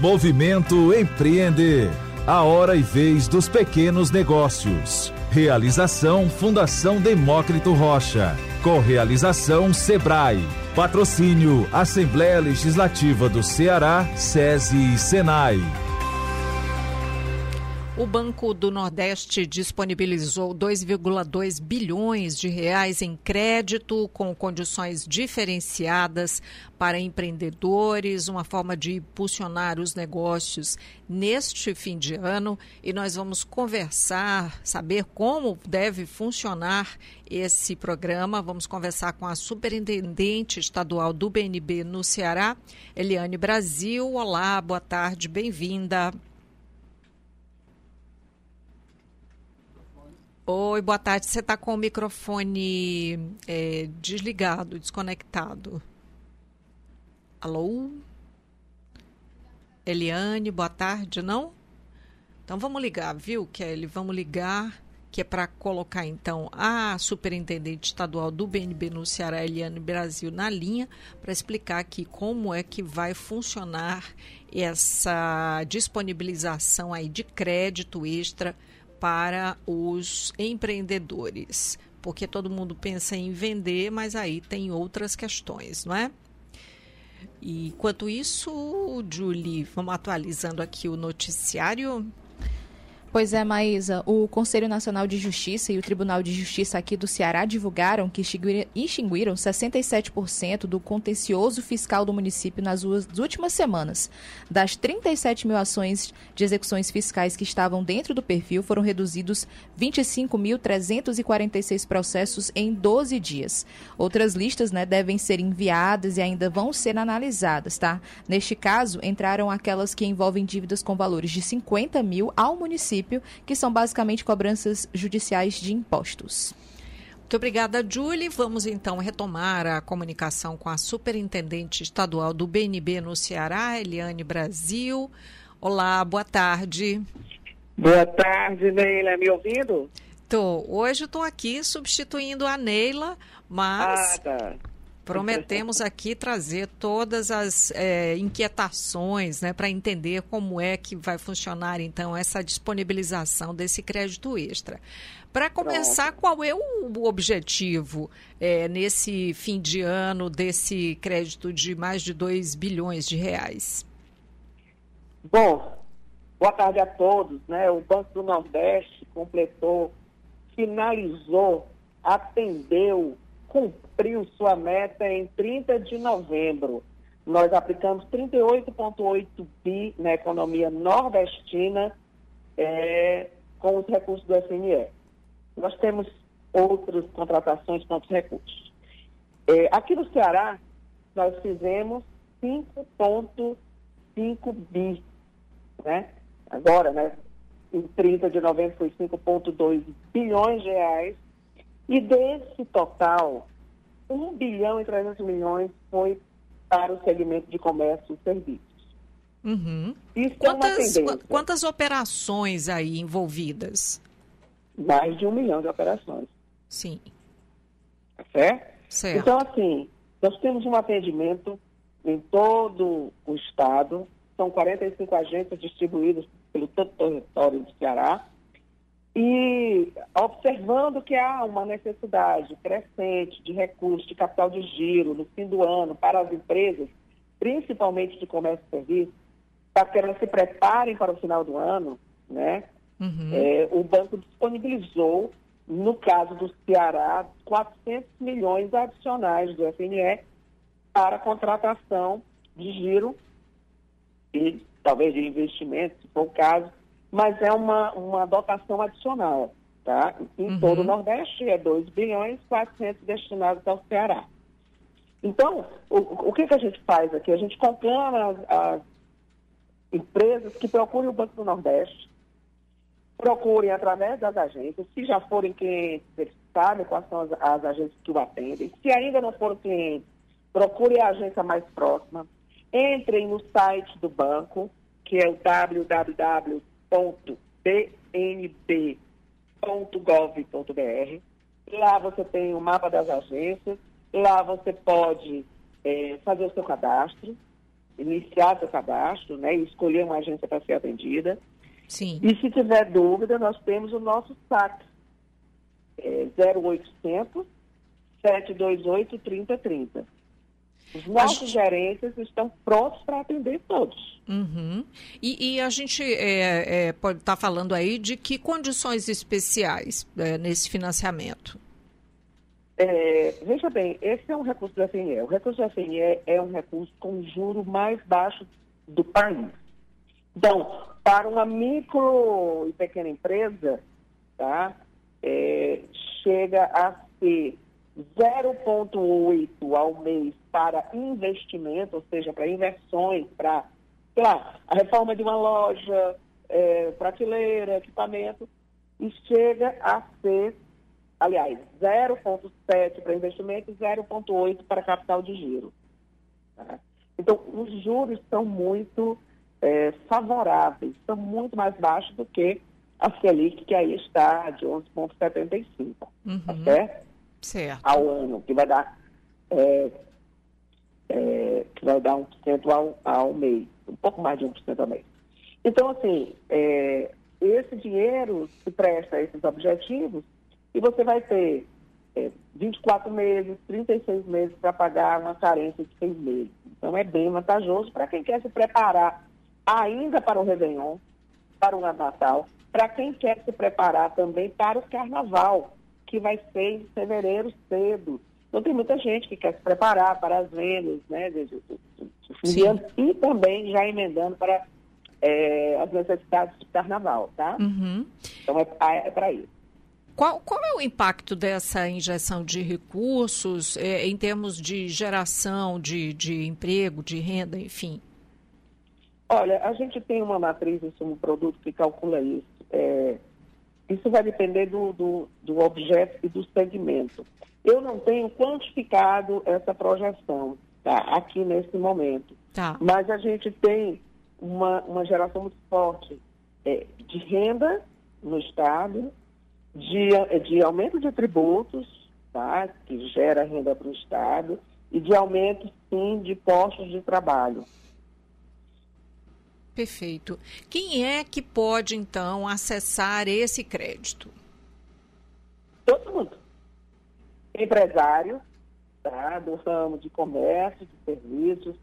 Movimento Empreender. A hora e vez dos pequenos negócios. Realização Fundação Demócrito Rocha. Correalização Sebrae. Patrocínio Assembleia Legislativa do Ceará, SESI e Senai. O Banco do Nordeste disponibilizou 2,2 bilhões de reais em crédito com condições diferenciadas para empreendedores, uma forma de impulsionar os negócios neste fim de ano. E nós vamos conversar, saber como deve funcionar esse programa. Vamos conversar com a superintendente estadual do BNB no Ceará, Eliane Brasil. Olá, boa tarde, bem-vinda. Oi, boa tarde. Você está com o microfone é, desligado, desconectado. Alô? Eliane, boa tarde, não? Então vamos ligar, viu, Kelly? Vamos ligar, que é para colocar então a superintendente estadual do BNB no Ceará, Eliane Brasil, na linha, para explicar aqui como é que vai funcionar essa disponibilização aí de crédito extra para os empreendedores, porque todo mundo pensa em vender, mas aí tem outras questões, não é? E, enquanto isso, Julie, vamos atualizando aqui o noticiário. Pois é, Maísa. O Conselho Nacional de Justiça e o Tribunal de Justiça aqui do Ceará divulgaram que extinguiram 67% do contencioso fiscal do município nas últimas semanas. Das 37 mil ações de execuções fiscais que estavam dentro do perfil, foram reduzidos 25.346 processos em 12 dias. Outras listas né, devem ser enviadas e ainda vão ser analisadas, tá? Neste caso, entraram aquelas que envolvem dívidas com valores de 50 mil ao município município, que são basicamente cobranças judiciais de impostos. Muito obrigada, Julie. Vamos então retomar a comunicação com a superintendente estadual do BNB no Ceará, Eliane Brasil. Olá, boa tarde. Boa tarde, Neila. Me ouvindo? Tô. Hoje estou aqui substituindo a Neila, mas ah, tá. Prometemos aqui trazer todas as é, inquietações né, para entender como é que vai funcionar então essa disponibilização desse crédito extra. Para começar, qual é o objetivo é, nesse fim de ano desse crédito de mais de 2 bilhões de reais? Bom, boa tarde a todos. Né? O Banco do Nordeste completou, finalizou, atendeu cumpriu sua meta em 30 de novembro. Nós aplicamos 38,8 bi na economia nordestina é, com os recursos do FNE. Nós temos outras contratações com outros recursos. É, aqui no Ceará, nós fizemos 5,5 bi. Né? Agora, né, em 30 de novembro, foi 5,2 bilhões de reais e desse total, 1 bilhão e 300 milhões foi para o segmento de comércio e serviços. Uhum. Isso quantas, é quantas operações aí envolvidas? Mais de um milhão de operações. Sim. Tá certo? certo? Então, assim, nós temos um atendimento em todo o estado, são 45 agências distribuídas pelo todo o território do Ceará, e observando que há uma necessidade crescente de recursos, de capital de giro no fim do ano para as empresas, principalmente de comércio e serviço, para que elas se preparem para o final do ano, né? Uhum. É, o banco disponibilizou, no caso do Ceará, 400 milhões adicionais do FNE para contratação de giro e talvez de investimento, se for o caso, mas é uma, uma dotação adicional, tá? Em uhum. todo o Nordeste é 2 bilhões 400 destinados ao Ceará. Então, o, o que, que a gente faz aqui? A gente conclama as, as empresas que procurem o Banco do Nordeste, procurem através das agências, se já forem clientes, eles sabem quais são as, as agências que o atendem. Se ainda não foram clientes, procure a agência mais próxima, entrem no site do banco, que é o www www.bnb.gov.br. Lá você tem o mapa das agências, lá você pode é, fazer o seu cadastro. iniciar seu cadastro, né, e escolher uma agência para ser atendida. Sim. E se tiver dúvida, nós temos o nosso SAC, é 0800 728 3030. Os nossos gerentes estão prontos para atender todos. Uhum. E, e, a gente é, é, pode estar tá falando aí de que condições especiais é, nesse financiamento? É, veja bem, esse é um recurso do FNE. O recurso do FNE é um recurso com juro mais baixo do país. Então, para uma micro e pequena empresa, tá, é, chega a ser 0,8 ao mês para investimento, ou seja, para inversões, para, sei lá, a reforma de uma loja, é, prateleira, equipamento, e chega a ser aliás, 0,7 para investimento e 0,8 para capital de giro. Tá? Então, os juros são muito é, favoráveis, são muito mais baixos do que a Selic, que aí está de 11,75, uhum. tá certo? Certo? Ao ano, que vai dar, é, é, que vai dar 1% ao, ao mês, um pouco mais de 1% ao mês. Então, assim, é, esse dinheiro se presta a esses objetivos e você vai ter é, 24 meses, 36 meses para pagar uma carência de seis meses. Então é bem vantajoso para quem quer se preparar ainda para o Réveillon, para o Natal, para quem quer se preparar também para o Carnaval, que vai ser em fevereiro cedo. Então tem muita gente que quer se preparar para as vendas, né, de, de, de, de e também já emendando para é, as necessidades do Carnaval, tá? Uhum. Então é, é para isso. Qual, qual é o impacto dessa injeção de recursos é, em termos de geração de, de emprego, de renda, enfim? Olha, a gente tem uma matriz em sumo produto que calcula isso. É, isso vai depender do, do, do, objeto e do segmento. Eu não tenho quantificado essa projeção tá, aqui nesse momento. Tá. Mas a gente tem uma, uma geração muito forte é, de renda no Estado, de, de aumento de tributos, tá? que gera renda para o Estado, e de aumento, sim, de postos de trabalho. Perfeito. Quem é que pode, então, acessar esse crédito? Todo mundo. Empresário, tá? do ramo de comércio, de serviços.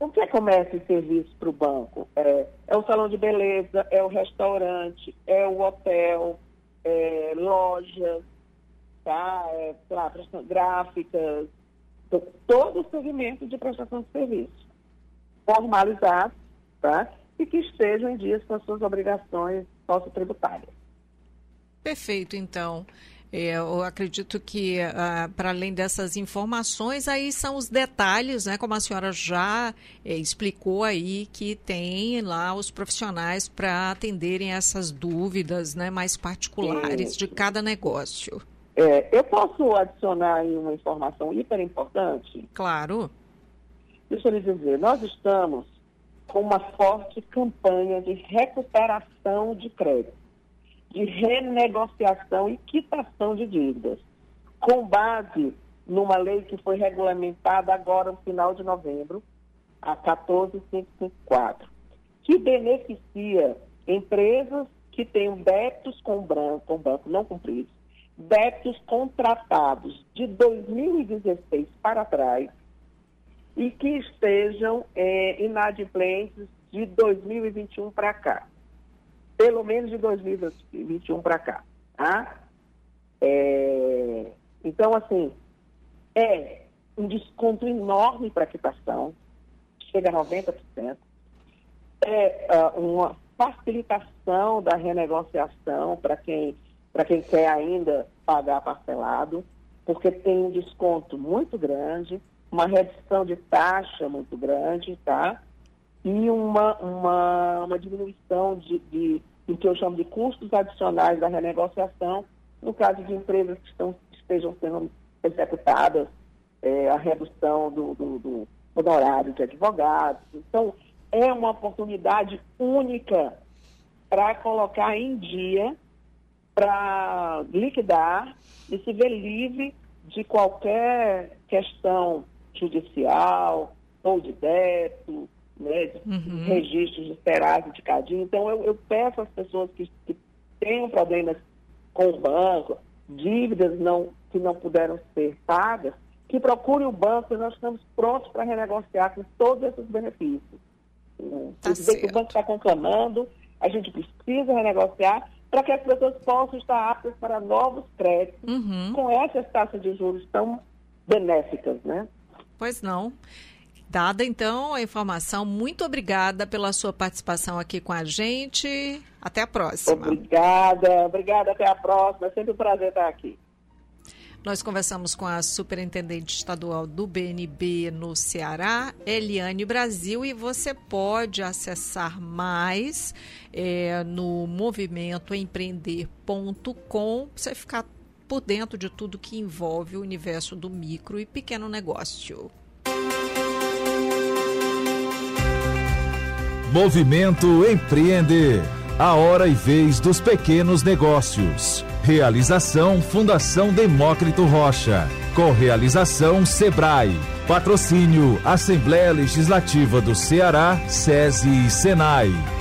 O que é comércio e serviço para o banco? É, é o salão de beleza, é o restaurante, é o hotel, é, lojas, tá? É, lá, gráficas, todo segmento de prestação de serviço formalizado, tá? E que estejam em dias com as suas obrigações sociotributárias. Perfeito, então. É, eu acredito que, uh, para além dessas informações, aí são os detalhes, né? Como a senhora já é, explicou aí, que tem lá os profissionais para atenderem essas dúvidas né, mais particulares de cada negócio. É, eu posso adicionar aí uma informação hiper importante? Claro. Deixa eu lhe dizer, nós estamos com uma forte campanha de recuperação de crédito de renegociação e quitação de dívidas, com base numa lei que foi regulamentada agora no final de novembro, a 14554, que beneficia empresas que tenham débitos com banco, com banco não cumpridos, débitos contratados de 2016 para trás e que estejam é, inadimplentes de 2021 para cá pelo menos de 2021 para cá. Tá? É, então, assim, é um desconto enorme para a quitação, chega a 90%. É uh, uma facilitação da renegociação para quem, quem quer ainda pagar parcelado, porque tem um desconto muito grande, uma redução de taxa muito grande, tá? e uma, uma, uma diminuição de, de, do que eu chamo de custos adicionais da renegociação, no caso de empresas que estão, estejam sendo executadas, é, a redução do, do, do honorário de advogados. Então, é uma oportunidade única para colocar em dia, para liquidar e se ver livre de qualquer questão judicial ou de débito né, de uhum. registros de Serasa, de Cadinho. Então, eu, eu peço às pessoas que, que tenham problemas com o banco, dívidas não, que não puderam ser pagas, que procurem o banco e nós estamos prontos para renegociar com todos esses benefícios. Tá que o banco está conclamando, a gente precisa renegociar para que as pessoas possam estar aptas para novos créditos uhum. com essas taxas de juros tão benéficas, né? Pois não. Dada então a informação, muito obrigada pela sua participação aqui com a gente. Até a próxima. Obrigada, obrigada, até a próxima. É sempre um prazer estar aqui. Nós conversamos com a superintendente estadual do BNB no Ceará, Eliane Brasil, e você pode acessar mais é, no movimentoempreender.com, você ficar por dentro de tudo que envolve o universo do micro e pequeno negócio. Movimento Empreender. A hora e vez dos pequenos negócios. Realização Fundação Demócrito Rocha. Correalização Sebrae. Patrocínio Assembleia Legislativa do Ceará, SESI e Senai.